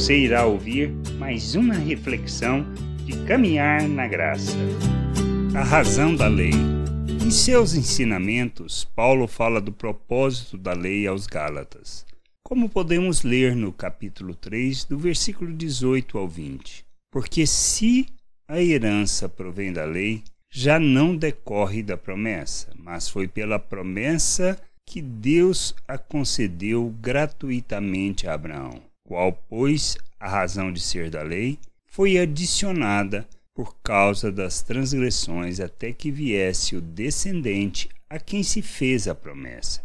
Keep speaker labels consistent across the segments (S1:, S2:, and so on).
S1: você irá ouvir mais uma reflexão de caminhar na graça. A razão da lei. Em seus ensinamentos, Paulo fala do propósito da lei aos Gálatas, como podemos ler no capítulo 3, do versículo 18 ao 20. Porque se a herança provém da lei, já não decorre da promessa, mas foi pela promessa que Deus a concedeu gratuitamente a Abraão, qual, pois, a razão de ser da lei, foi adicionada por causa das transgressões até que viesse o descendente a quem se fez a promessa,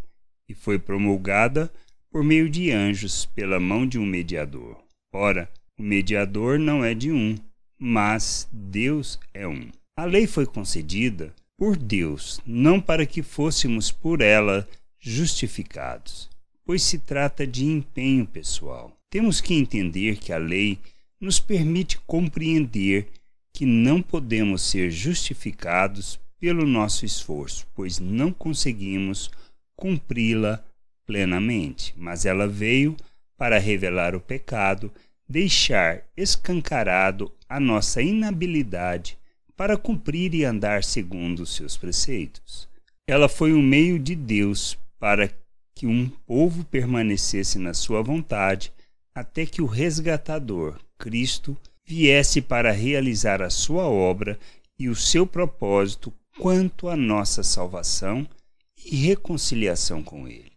S1: e foi promulgada por meio de anjos pela mão de um mediador. Ora, o mediador não é de um, mas Deus é um. A lei foi concedida por Deus, não para que fôssemos por ela justificados, pois se trata de empenho pessoal. Temos que entender que a lei nos permite compreender que não podemos ser justificados pelo nosso esforço, pois não conseguimos cumpri-la plenamente, mas ela veio para revelar o pecado, deixar escancarado a nossa inabilidade para cumprir e andar segundo os seus preceitos. Ela foi um meio de Deus para que um povo permanecesse na sua vontade até que o resgatador, Cristo, viesse para realizar a sua obra e o seu propósito quanto à nossa salvação e reconciliação com Ele.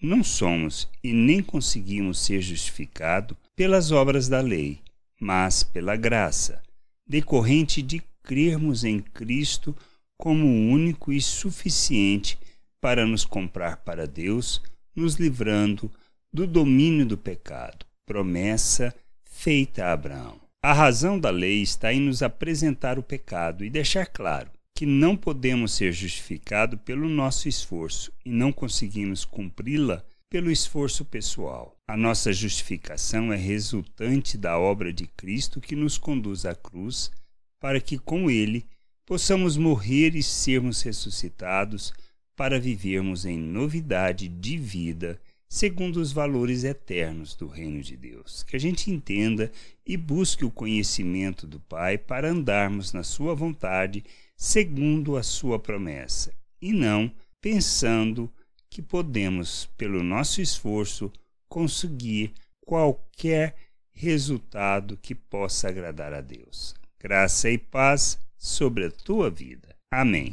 S1: Não somos e nem conseguimos ser justificados pelas obras da lei, mas pela graça, decorrente de crermos em Cristo como único e suficiente para nos comprar para Deus, nos livrando do domínio do pecado, promessa feita a Abraão. A razão da lei está em nos apresentar o pecado e deixar claro que não podemos ser justificados pelo nosso esforço e não conseguimos cumpri-la pelo esforço pessoal. A nossa justificação é resultante da obra de Cristo que nos conduz à cruz, para que com ele possamos morrer e sermos ressuscitados para vivermos em novidade de vida, segundo os valores eternos do reino de Deus. Que a gente entenda e busque o conhecimento do Pai para andarmos na Sua vontade, segundo a Sua promessa, e não pensando que podemos, pelo nosso esforço, conseguir qualquer resultado que possa agradar a Deus. Graça e paz sobre a tua vida. Amém.